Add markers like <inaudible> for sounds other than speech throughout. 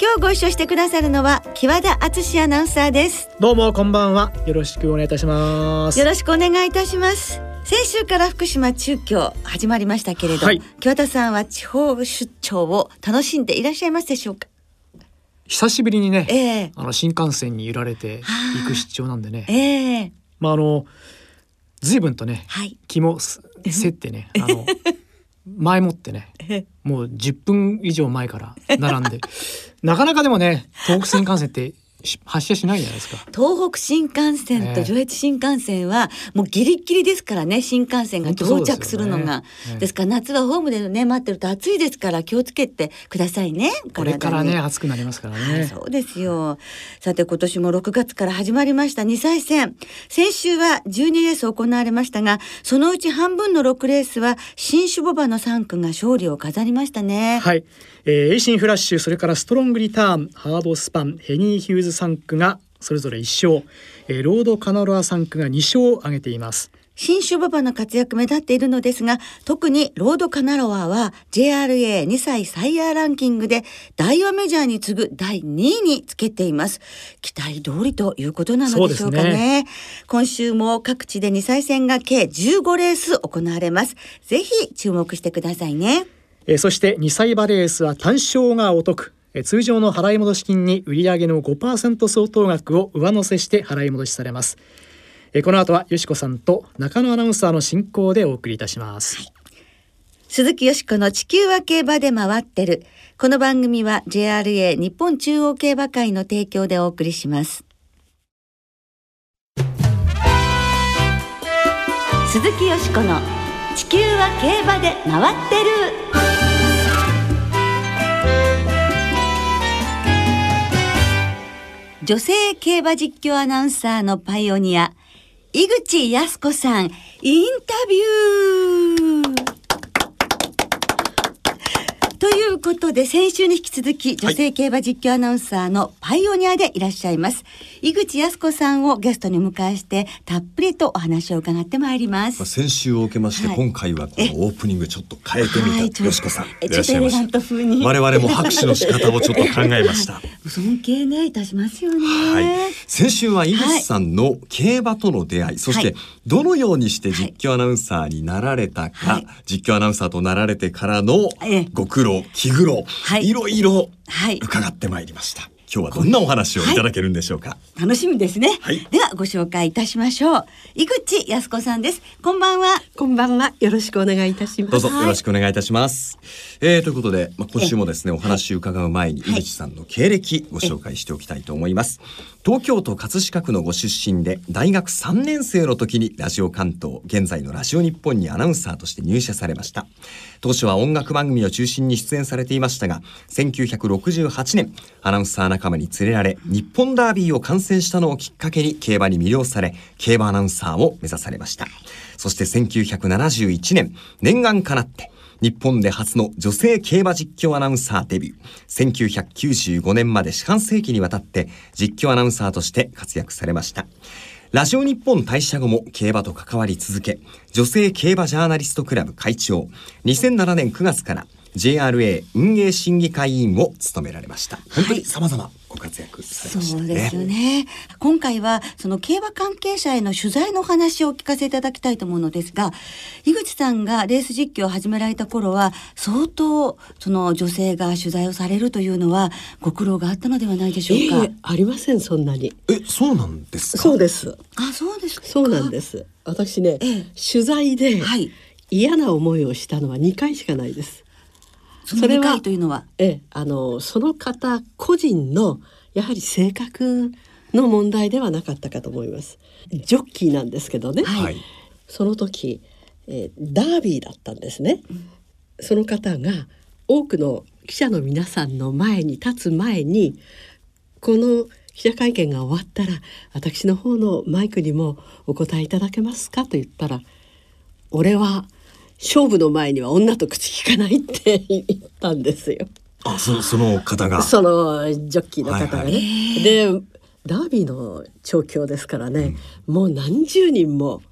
今日ご一緒してくださるのは木和田敦アナウンサーです。どうもこんばんは。よろしくお願いいたします。よろしくお願いいたします。先週から福島中京始まりましたけれど、はい。木和田さんは地方出張を楽しんでいらっしゃいますでしょうか？久しぶりにね、ええ。あの新幹線に揺られて行く出張なんでね。ええ。まああの随分とねはい。気もすせってねあの <laughs> 前もってねええもう10分以上前から並んで。なかなかでもね東北新幹線って発車しないじゃないですか。東北新幹線とええ。上越新幹線はもうギリギリですからね新幹線が到着するのが。ええ。ですから夏はホームでね待ってると暑いですから気をつけてくださいね。これからね暑くなりますからはい、ねそうですよ。さて今年も6月から始まりました2歳戦。先週は12レース行われましたが、そのうち半分の6レースは新種牡馬の産駒が勝利を飾りましたね。はい、えー、エイシンフラッシュそれからストロングリターンハードスパンヘニーヒューズ産駒がそれぞれ1勝、えー、ロードカナロア産駒が2勝を挙げています新種牡馬の活躍目立っているのですが、特にロードカナロアは JRA2 歳サイヤーランキングでダイワメジャーに次ぐ第2位につけています。期待通りということなのでしょうかそうですね。今週も各地で2歳戦が計15レース行われます。ぜひ注目してくださいね。えーそして2歳馬レースは単勝がお得え通常の払い戻し金に売上の5%相当額を上乗せして払い戻しされますえこの後はよしこさんと中野アナウンサーの進行でお送りいたします、鈴木よしこの地球は競馬で回ってる。この番組は JRA 日本中央競馬会の提供でお送りします。鈴木よしこの地球は競馬で回ってる。女性競馬実況アナウンサーのパイオニア、井口康子さん、インタビューということで、先週に引き続き、女性競馬実況アナウンサーのパイオニアでいらっしゃいます。井口康子さんをゲストにお迎えして、たっぷりとお話を伺ってまいります。まあ、。先週を受けまして、はい。今回はこのオープニングちょっと変えてみた、はいよしこさんえいらっしゃいました。我々も拍手の仕方をちょっと考えました。<laughs> 尊敬ね、いたしますよね。はい。先週は井口さんの競馬との出会い、そしてはい。どのようにして実況アナウンサーになられたか、はい。実況アナウンサーとなられてからのええ。ご苦労気苦労、はいいろいろはい伺ってまいりました今日はどんなお話をいただけるんでしょうか、楽しみですね。はいでは、ご紹介いたしましょう。井口康子さんです。こんばんは。こんばんは。よろしくお願いいたします。どうぞはいよろしくお願いいたします。えー、ということで、まあ、今週もですね、お話を伺う前に、はい井口さんの経歴ご紹介しておきたいと思います。東京都葛飾区のご出身で、大学3年生の時にラジオ関東、現在のラジオ日本にアナウンサーとして入社されました。当初は音楽番組を中心に出演されていましたが、1968年、アナウンサー仲間に連れられ、日本ダービーを観戦したのをきっかけに競馬に魅了され、競馬アナウンサーを目指されました。そして1971年、念願かなって、日本で初の女性競馬実況アナウンサーデビュー。1995年まで四半世紀にわたって実況アナウンサーとして活躍されました。ラジオ日本退社後も競馬と関わり続け、女性競馬ジャーナリストクラブ会長、2007年9月から JRA 運営審議会委員を務められました。本当に様々ご活躍されましたね。そうですよね。今回はその競馬関係者への取材のお話をお聞かせいただきたいと思うのですが、井口さんがレース実況を始められた頃は相当その女性が取材をされるというのはご苦労があったのではないでしょいうか？えありませんそんなに。え、そうなんですか？そうです。あ、そうですか？そうなんです。私ね、ええ取材ではい。嫌な思いをしたのは2回しかないです。それは理解というのは。ええ、あのその方個人のやはり性格の問題ではなかったかと思います。ジョッキーなんですけどね。はいはい。その時、えーダービーだったんですね。その方が多くの記者の皆さんの前に立つ前にこの記者会見が終わったら私の方のマイクにもお答えいただけますかと言ったら俺は勝負の前には女と口聞かないって言ったんですよ。あそその方がそのジョッキーの方がね。はいはいでダービーの調教ですからね、もう何十人も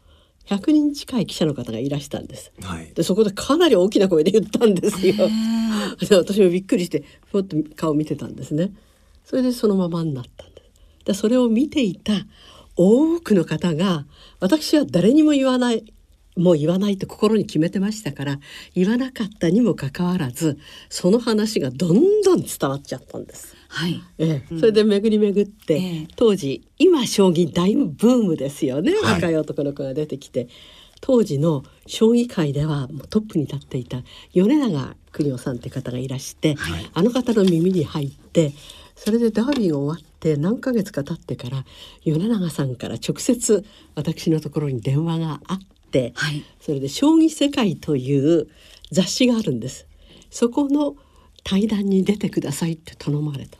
100人近い記者の方がいらしたんです。はいでそこでかなり大きな声で言ったんですよ。<laughs> で私もびっくりしてふわっと顔見てたんですね。それでそのままになったんです。でそれを見ていた多くの方が私は誰にも言わないもう言わないと心に決めてましたから言わなかったにもかかわらずその話がどんどん伝わっちゃったんです。はい。ええ、それで巡り巡って、ええ。当時今将棋大ブームですよね、はい。若い男の子が出てきて。当時の将棋界ではもうトップに立っていた米長邦夫さんって方がいらして、はい。あの方の耳に入ってそれでダービーが終わって何ヶ月か経ってから米長さんから直接私のところに電話があって、はい。それで「将棋世界」という雑誌があるんです。そこの対談に出てくださいって頼まれた。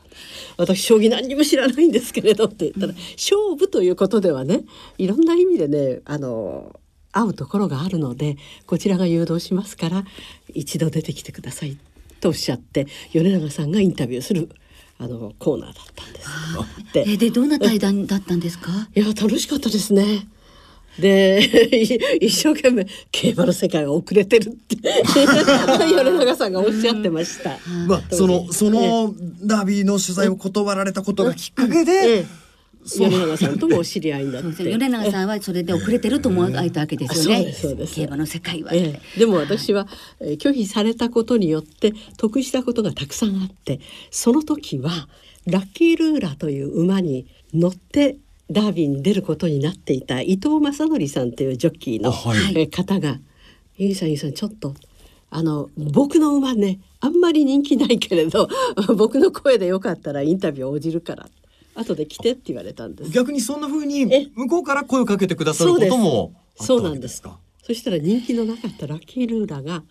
私将棋何にも知らないんですけれどって言ったら、勝負ということではねいろんな意味でねあの合うところがあるのでこちらが誘導しますから一度出てきてくださいとおっしゃって米長さんがインタビューするあのコーナーだったんです。でえでどんな対談だったんですか？いや楽しかったですね。でい <laughs> 一生懸命競馬の世界は遅れてるって <laughs> 米長さんがおっしゃってました。まあ、そのそのダービーの取材を断られたことがきっかけで、ええ米長さんともお知り合いになって。そうですね。米長さんはそれで遅れてると思われたわけですよね。競馬の世界は。ええ、でも私は、えー拒否されたことによって得したことがたくさんあってその時はラッキールーラという馬に乗ってダービーに出ることになっていた伊藤正則さんというジョッキーの、方が「ゆいさんゆいさんちょっとあの僕の馬ねあんまり人気ないけれど <laughs> 僕の声でよかったらインタビュー応じるから後で来て」って言われたんです。逆にそんな風にえ？向こうから声をかけてくださることもあったそうわなんですか。そしたら人気のなかったラッキールーラが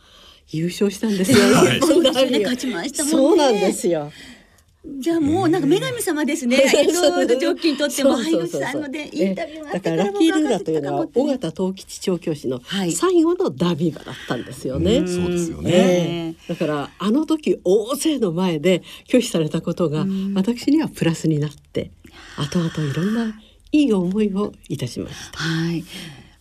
優勝したんですよ。はいそうなんですよ。じゃあもうなんか女神様ですね。そういろいろジョッキーにとってもそう配偶そうそうさんのでインタビューがあっだかららラッキールーラというのは尾が形藤吉調教師のはい最後のダービー馬だったんですよね。うんそうですよねええだからあの時大勢の前で拒否されたことが私にはプラスになって後々いろんないい思いをいたしました。はい。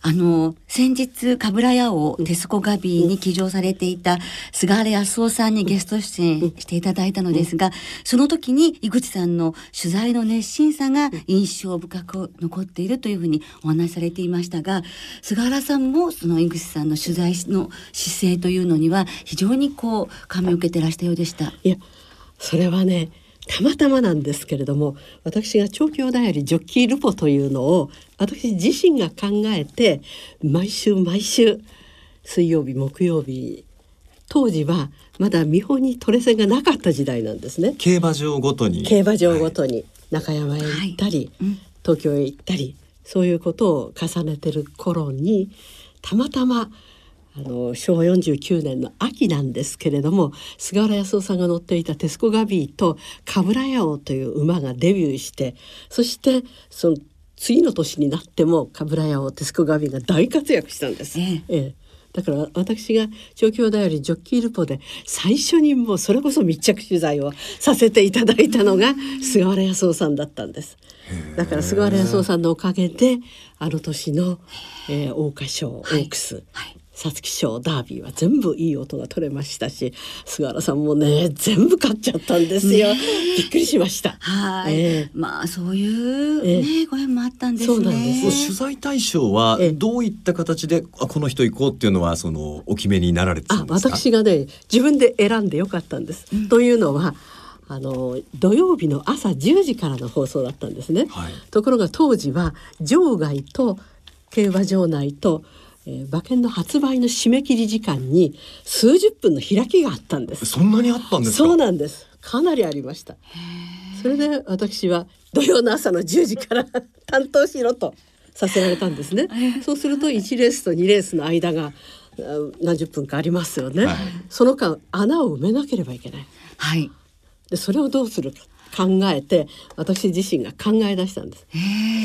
あの先日カブラヤ王テスコガビーに騎乗されていた菅原康夫さんにゲスト出演していただいたのですが、その時に井口さんの取材の熱心さが印象深く残っているというふうにお話しされていましたが菅原さんもその井口さんの取材の姿勢というのには非常にこう感銘を受けてらしたようでした。いやそれはねたまたまなんですけれども私が調教だよりジョッキールポというのを私自身が考えて毎週毎週水曜日木曜日当時はまだ見本にトレセンがなかった時代なんですね。競馬場ごとに。競馬場ごとに中山へ行ったり、はい。うん。東京へ行ったりそういうことを重ねてる頃にたまたまあの昭和49年の秋なんですけれども菅原康夫さんが乗っていたテスコガビーとカブラヤオという馬がデビューしてそしてその次の年になってもカブラヤオテスコガビーが大活躍したんです。ええ。ええ。だから私が調教だよりジョッキールポで最初にもうそれこそ密着取材をさせていただいたのが菅原康夫さんだったんです。だから菅原康夫さんのおかげであの年の、えー、桜花賞オークス、はい皐月賞ダービーは全部いい音が取れましたし菅原さんもね全部勝っちゃったんですよ。びっくりしました。はい、ええまあそういうえね、ご縁もあったんですね。そうなんです取材対象はええどういった形であこの人行こうっていうのはそのお決めになられてたあんですか？私がね自分で選んでよかったんです。というのはあの土曜日の朝10時からの放送だったんですね。はいところが当時は場外と競馬場内と、えー馬券の発売の締め切り時間に数十分の開きがあったんです。そんなにあったんですか？そうなんです。かなりありました。それで私は土曜の朝の10時から担当しろとさせられたんですね。<laughs> そうすると1レースと2レースの間があ何十分かありますよね。はいその間穴を埋めなければいけない。はい。でそれをどうするか考えて私自身が考え出したんです。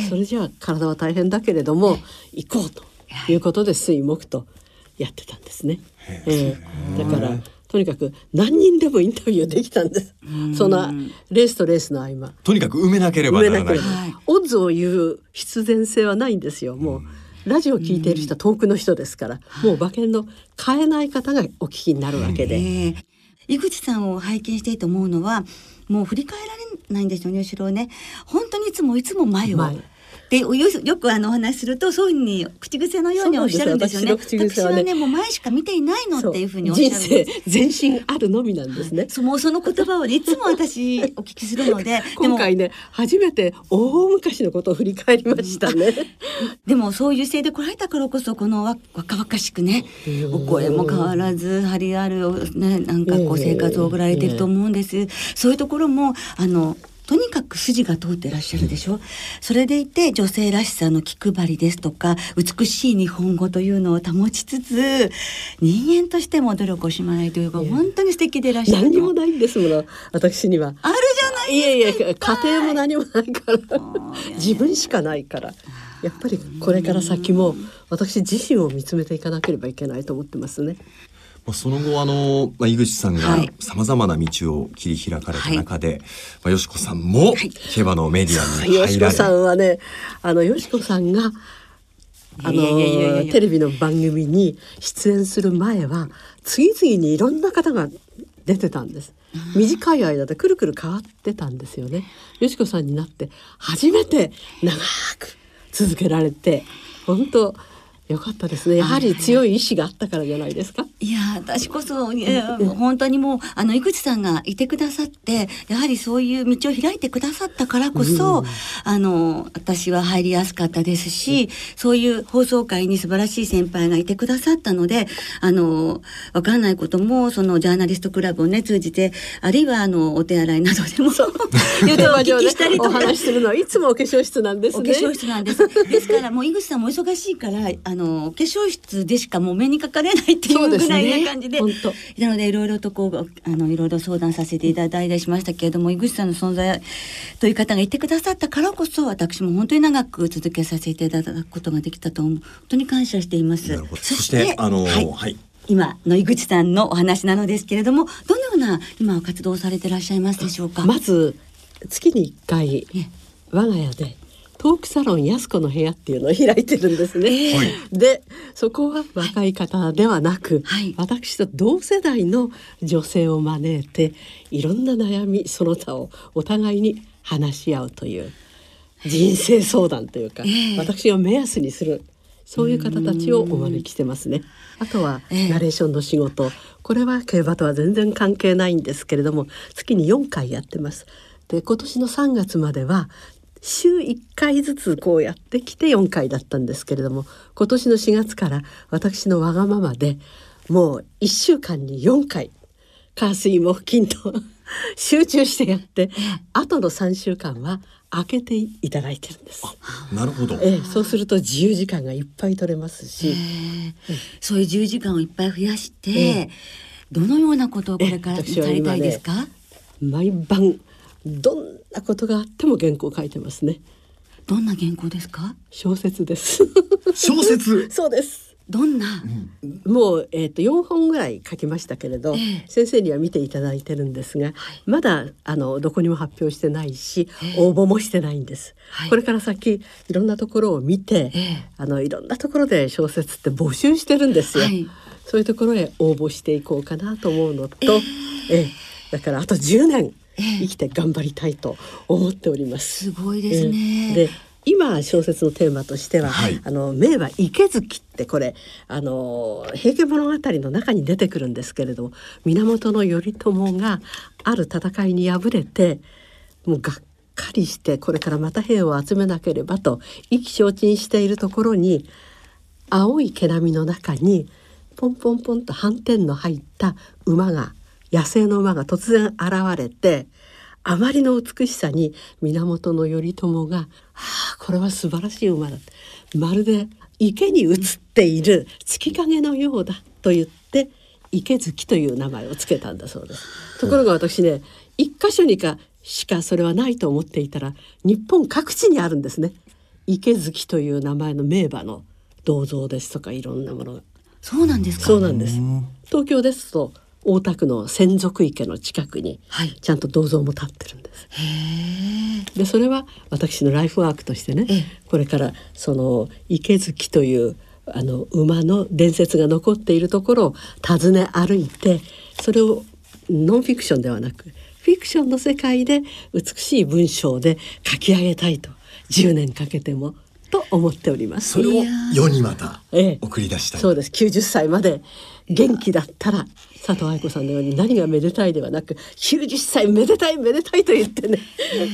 それじゃあ体は大変だけれども行こうということで水木とやってたんですね。えー、だからとにかく何人でもインタビューできたんです。そんなレースとレースの合間。とにかく埋めなければならない。オッズを言う必然性はないんですよ。もう。ラジオを聞いている人は遠くの人ですから、もう馬券の買えない方がお聞きになるわけで。えー、井口さんを拝見していいと思うのはもう振り返られないんですよね後ろをね本当にいつもいつも前を。前でよよくあのお話するとそういうふうに口癖のようにおっしゃるんですよね。私私はねもう前しか見ていないのっていうふうにおっしゃるんです。全身あるのみなんですね。そのその言葉を、ね、いつも私お聞きするので <laughs> 今回ね初めて大昔のことを振り返りましたね。でもそういう姿勢で来られたからこそこの若々しくねお声も変わらず張りあるねなんかこう生活を送られてると思うんです。そういうところもあのとにかく筋が通ってらっしゃるでしょ？それでいて女性らしさの気配りですとか美しい日本語というのを保ちつつ人間としても努力をしまないというか本当に素敵でいらっしゃる何もないんですもの。私には。あるじゃないいやいや家庭も何もないから。<laughs> 自分しかないから。やっぱりこれから先も私自身を見つめていかなければいけないと思ってますね。まあ、その後あの、まあ、井口さんがさまざまな道を切り開かれた中で、はい、まあ、よしこさんも競馬のメディアに入られ、よしこさんはねあのよしこさんがあのテレビの番組に出演する前は次々にいろんな方が出てたんです。短い間でくるくる変わってたんですよね。よしこさんになって初めて長く続けられて本当よかったですね。やはり強い意志があったからじゃないですか。いや、私こそ、本当にもう、あの、井口さんがいてくださって、やはりそういう道を開いてくださったからこそ、うん、あの、私は入りやすかったですし、うん、そういう放送会に素晴らしい先輩がいてくださったので、あの、わかんないことも、そのジャーナリストクラブをね、通じて、あるいは、あの、お手洗いなどでも、<laughs> 言うとお聞きしたりとか。お話するのはいつもお化粧室なんですね。お化粧室なんです。ですから、もう井口さんも忙しいから、あの、の化粧室でしかもう目にかかれないっていうぐらいな感じで、ね、なのでいろいろとこうあのいろいろ相談させていただいたりしましたけれども井口さんの存在という方がいてくださったからこそ私も本当に長く続けさせていただくことができたと本当に感謝しています。そしてあの、はい、はい。今の井口さんのお話なのですけれどもどのような今活動されていらっしゃいますでしょうか？まず月に1回我が家でトークサロンやすこの部屋っていうのを開いてるんですね。えー、でそこは若い方ではなく、はい、私と同世代の女性を招いていろんな悩みその他をお互いに話し合うという人生相談というか、えー、私が目安にするそういう方たちをお招きしてますね。あとはナレーションの仕事、これは競馬とは全然関係ないんですけれども月に4回やってます。で今年の3月までは週1回ずつこうやってきて4回だったんですけれども今年の4月から私のわがままでもう1週間に4回火水木金と集中してやって後の3週間は開けていただいてるんです。なるほど。ええ、そうすると自由時間がいっぱい取れますし、そういう自由時間をいっぱい増やして、どのようなことをこれからされたいですか？毎晩どんなことがあっても原稿書いてますね。どんな原稿ですか？小説です。小説？<laughs> そうです。どんな、うん、もうえっ、ー、と四本ぐらい書きましたけれど、えー、先生には見ていただいてるんですが、はい、まだあのどこにも発表してないし、えー、応募もしてないんです、はい、これから先いろんなところを見て、あのいろんなところで小説って募集してるんですよ、はい、そういうところへ応募していこうかなと思うのと、えー、だからあと10年生きて頑張りたいと思っております。すごいですね。で今小説のテーマとしては「はい、あの名馬池月」ってこれあの「平家物語」の中に出てくるんですけれども源頼朝がある戦いに敗れてもうがっかりしてこれからまた兵を集めなければと意気消沈しているところに青い毛並みの中にポンポンポンと斑点の入った馬が野生の馬が突然現れてあまりの美しさに源頼朝が「はあこれは素晴らしい馬だ」まるで池に映っている月影のようだと言って池月という名前をつけたんだそうです。ところが私ね一箇所にかしかそれはないと思っていたら日本各地にあるんですね。池月という名前の名馬の銅像ですとかいろんなものが。そうなんですか？そうなんです。東京ですと大田区の洗足池の近くにはい。ちゃんと銅像も立ってるんです。へえでそれは私のライフワークとしてね、ええ。これからその池月というあの馬の伝説が残っているところを訪ね歩いてそれをノンフィクションではなくフィクションの世界で美しい文章で書き上げたいと10年かけてもと思っております。それを世にまたええ。送り出したい。そうです。90歳まで元気だったら佐藤愛子さんのように何がめでたいではなく90歳めでたいめでたいと言ってね、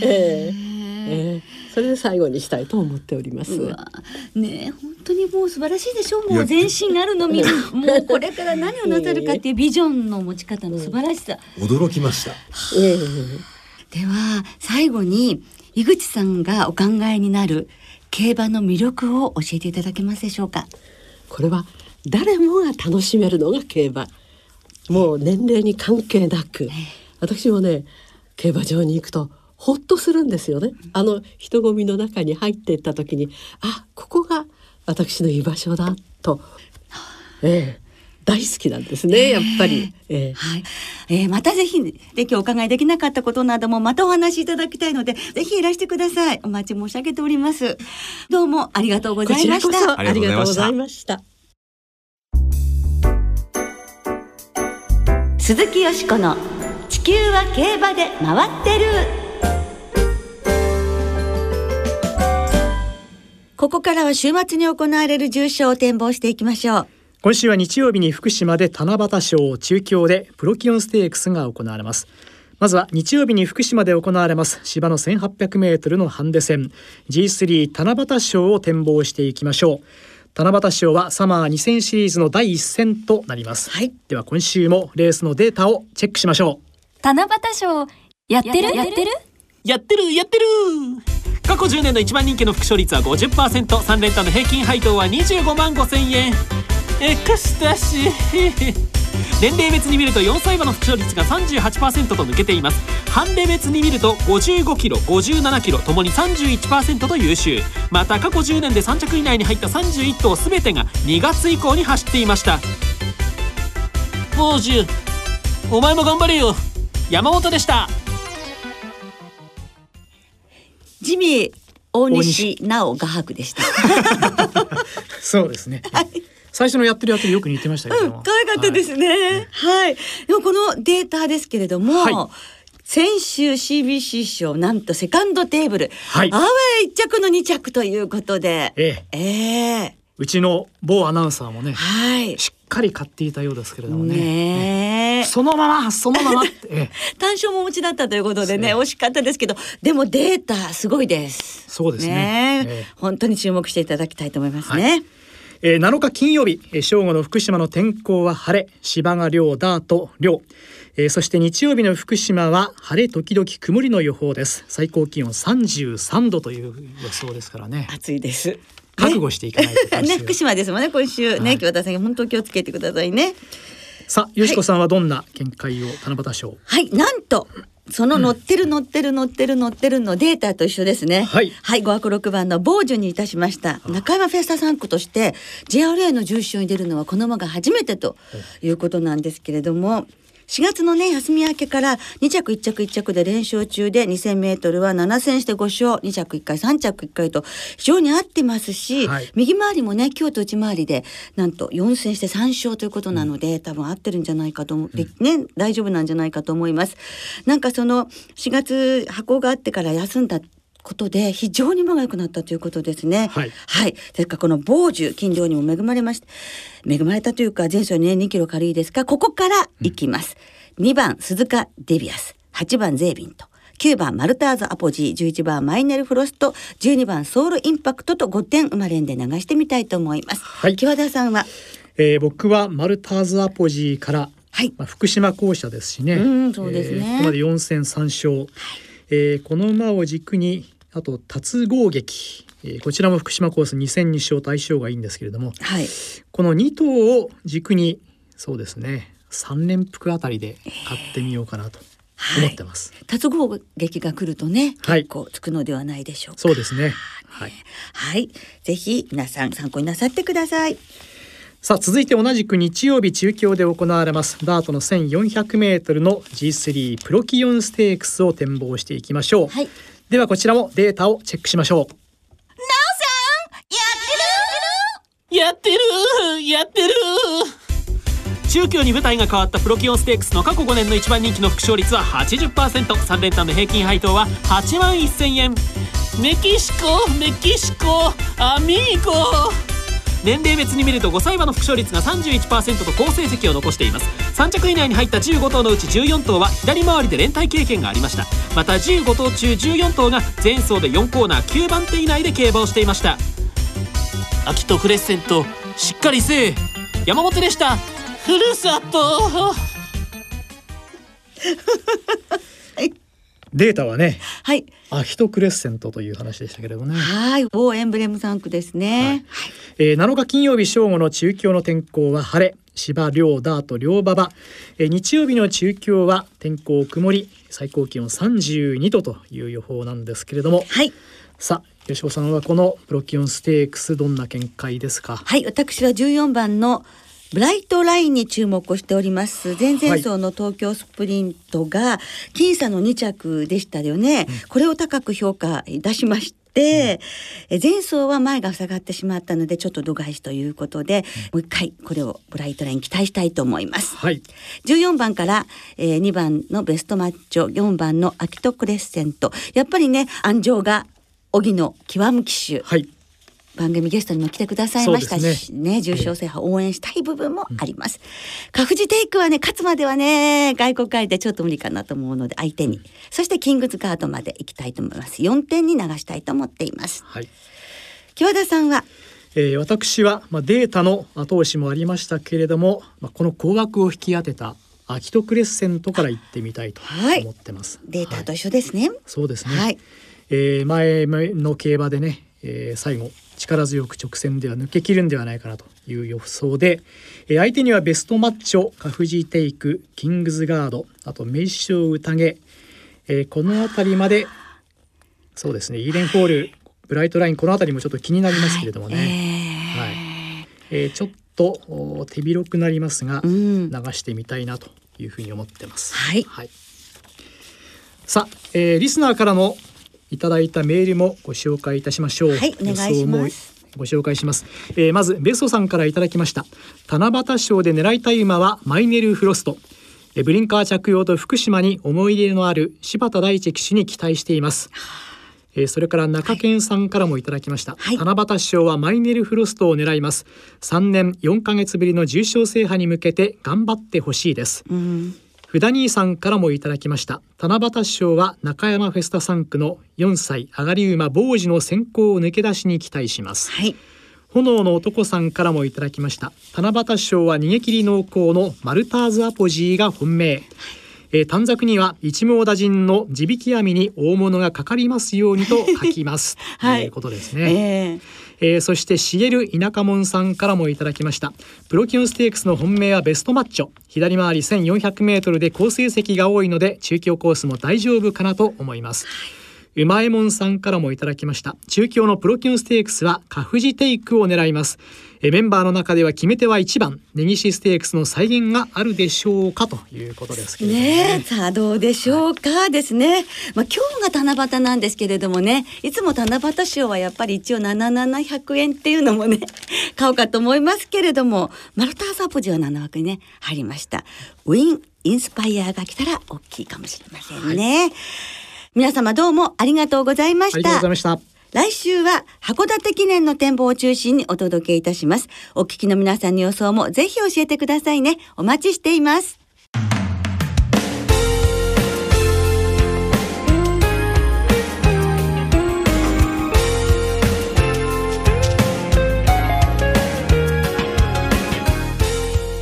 ええ。ええ。それで最後にしたいと思っております。うわねえ本当にもう素晴らしいでしょう。もう全身あるのみもうこれから何をなさるかっていうビジョンの持ち方の素晴らしさ。驚きました。ええ。では最後に井口さんがお考えになる競馬の魅力を教えていただけますでしょうか。これは誰もが楽しめるのが競馬もう年齢に関係なく私もね競馬場に行くとほっとするんですよね。あの人混みの中に入っていった時にあここが私の居場所だと、ええ。大好きなんですねやっぱり、ええ。はい、えーまたぜひで今日お伺いできなかったことなどもまたお話しいただきたいのでぜひいらしてください。お待ち申し上げております。どうもありがとうございましこちらこそた。ありがとうございました鈴木よしこの地球は競馬で回ってる。ここからは週末に行われる重賞を展望していきましょう。今週は日曜日に福島で七夕賞中京でプロキオンステークスが行われます。まずは日曜日に福島で行われます。芝の1800メートルのハンデ戦。G3 七夕賞を展望していきましょう。七夕賞はサマー2000シリーズの第一戦となります、はい。では今週もレースのデータをチェックしましょ七夕賞やってる？やってる？やってるやってる！過去10年の一番人気の副勝率は 50%3 連単の平均配当は25万5千円エクスタシー年齢別に見ると4歳馬の副勝率が38%と抜けています。ハンデ別に見ると55キロ57キロともに31%と優秀。また過去10年で3着以内に入った31頭全てが2月以降に走っていました。王子お前も頑張れよ。山本でした。ジミー大西直画伯でした。う <laughs> そうですね、最初のやってるやってるよく似てましたけど。も、可愛かったですね。はい。でもこのデータですけれども、はい。先週 CBC 賞なんとセカンドテーブル、はい。アウェー1着の2着ということで、ええ。ええ。うちの某アナウンサーもねはい。しっかり買っていたようですけれどもね。ねえ。そのままそのままって、<laughs> ええ。単勝もお持ちだったということでね、そう惜しかったですけど、でもデータすごいです。そうですね。ねえ。え本当に注目していただきたいと思いますね。えー、7日金曜日、えー正午の福島の天候は晴れ芝が涼ダート涼、えーそして日曜日の福島は晴れ時々曇りの予報です。最高気温33度という予想ですからね。暑いです。覚悟していかないと今週。ね、福島ですもんね、今週。ね、はい。京田さん、本当気をつけてくださいね。さあよしこさんはどんな見解を七夕賞。はい、なんと。その乗ってる乗ってる乗ってる乗ってるのデータと一緒ですね。はいはい、5枠6番の傍受にいたしました。中山フェスタ3区として JRA の重賞に出るのはこの馬が初めてということなんですけれども。4月のね休み明けから2着1着1着で連勝中で2000メートルは7戦して5勝2着1回3着1回と非常に合ってますし、はい。右回りもね京都内回りでなんと4戦して3勝ということなので、多分合ってるんじゃないかと思って、ね大丈夫なんじゃないかと思います。なんかその4月箱があってから休んだことで非常に間が良くなったということですね。はい。はい。それからこの傍受筋量にも恵まれまして、恵まれたというか前走にね2キロ軽いですが、ここからいきます。2番鈴鹿デビアス、8番ゼービンと。9番マルターズアポジー。11番マイネルフロスト。12番ソウルインパクトと5点生まれんで流してみたいと思います。はい。木和田さんは？えー僕はマルターズアポジーから、はい。まあ、福島校舎ですしね。うんそうですね。えーここまで4戦3勝、えーこの馬を軸にあと達合撃、えーこちらも福島コース2戦2勝と相性がいいんですけれどもはいこの2頭を軸にそうですね3連複あたりで買ってみようかなと思ってます。達合劇が来るとね、はい結構つくのではないでしょうか。そうですね。はい。はい、ぜひ皆さん参考になさってください。さあ続いて同じく日曜日中京で行われますダートの1400メートルの G3 プロキオンステークスを展望していきましょう。はい。ではこちらもデータをチェックしましょう。やってる？やってる？中京に舞台が変わったプロキオンステークスの過去5年の一番人気の副勝率は 80%3 連単の平均配当は8万1000円。メキシコメキシコアミーゴ年齢別に見ると5歳馬の副勝率が31%と好成績を残しています。3着以内に入った15頭のうち14頭は左回りで連帯経験がありました。また15頭中14頭が前走で4コーナー9番手以内で競馬をしていました。秋とクレッセントしっかりせえ。山本でした。ふるさと。<laughs> データはねはい。アヒトクレッセントという話でしたけれどね。はい、某エンブレム3区ですね。えー、7日金曜日正午の中京の天候は晴れ。芝両ダート両馬場、えー日曜日の中京は天候曇り。最高気温32度という予報なんですけれども。はい。さあ吉尾さんはこのプロキオンステークスどんな見解ですか？はい、私は14番のブライトラインに注目をしております。前々走の東京スプリントが僅差の2着でしたよね。これを高く評価いたしまして、え前走は前が塞がってしまったのでちょっと度外視ということで、もう一回これをブライトライン期待したいと思います。はい。14番から、えー、2番のベストマッチョ4番のアキトクレッセント。やっぱりね安城が荻野極む騎手。はい番組ゲストにも来てくださいましたしね重賞制覇応援したい部分もあります。カフジテイクはね勝つまではね外国会でちょっと無理かなと思うので相手にそしてキングズガードまで行きたいと思います。4点に流したいと思っています。はい、木和田さんは？えー私は、まあ、データの後押しもありましたけれども、まあ、この高額を引き当てたアキトクレッセントから行ってみたいとはい思ってます。はいデータと一緒ですね。そうですね、はいえー前の競馬でね、えー最後力強く直線では抜け切るんではないかなという予想で、えー相手にはベストマッチョカフジテイクキングズガードあと名将宴、えーこの辺りまでそうですねイーレンホールブライトラインこの辺りもちょっと気になりますけれどもね、はい。えーちょっとお手広くなりますが、うん。流してみたいなというふうに思ってます。はい。さあ、えーリスナーからのいただいたメールもご紹介いたしましょう。はいお願いします。ご紹介します、えーまずベソさんからいただきました。七夕賞で狙いたい馬はマイネルフロスト。えーブリンカー着用と福島に思い入れのある柴田大地騎手に期待しています。えーそれから中堅さんからもいただきました、はい。七夕賞はマイネルフロストを狙います。3年4ヶ月ぶりの重賞制覇に向けて頑張ってほしいです。うんふだ兄さんからもいただきました。七夕賞は中山フェスタ3区の4歳上がり馬坊主の先行を抜け出しに期待します。はい。炎の男さんからもいただきました。七夕賞は逃げ切り濃厚のマルターズアポジーが本命。えー短冊には一網打尽の地引き網に大物がかかりますようにと書きます、<laughs> はい。ということですね、えーえーそしてしげる田舎門さんからもいただきました。プロキュンステークスの本命はベストマッチョ。左回り 1400m で好成績が多いので中京コースも大丈夫かなと思います。うまえもんさんからもいただきました中京のプロキュンステークスはカフジテイクを狙いますえーメンバーの中では決め手は1番ネギシステークスの再現があるでしょうかということですけれどもねねえ、さあどうでしょうかですね。まあ今日が七夕なんですけれどもね、いつも七夕賞はやっぱり一応7700円っていうのもね、<laughs> 買おうかと思いますけれども、マルターサポジは7枠にね、入りました。ウィン・インスパイアが来たら大きいかもしれませんね。皆様どうもありがとうございましありがとうございた。ました来週は函館記念の展望を中心にお届けいたします。お聞きの皆さんの予想もぜひ教えてくださいね。お待ちしています。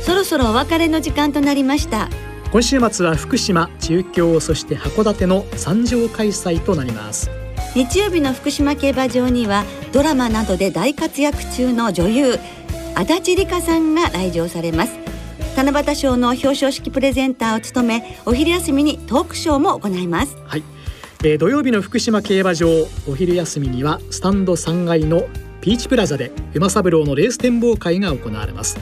そろそろお別れの時間となりました。今週末は福島中京そして函館の三条開催となります。日曜日の福島競馬場にはドラマなどで大活躍中の女優足立梨花さんが来場されます。七夕賞の表彰式プレゼンターを務めお昼休みにトークショーも行います。はい、えー土曜日の福島競馬場お昼休みにはスタンド3階のピーチプラザで馬三郎のレース展望会が行われます。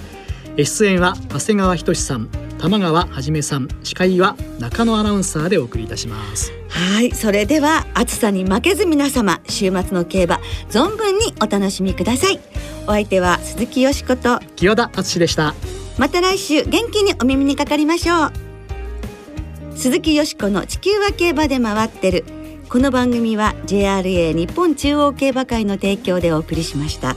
えー出演は長谷川仁さん玉川はじめさん司会は中野アナウンサーでお送りいたします。はいそれでは暑さに負けず皆様週末の競馬存分にお楽しみください。お相手は鈴木よしこと清田敦でした。また来週元気にお耳にかかりましょう。鈴木よしこの地球は競馬で回ってる。この番組は JRA 日本中央競馬会の提供でお送りしました。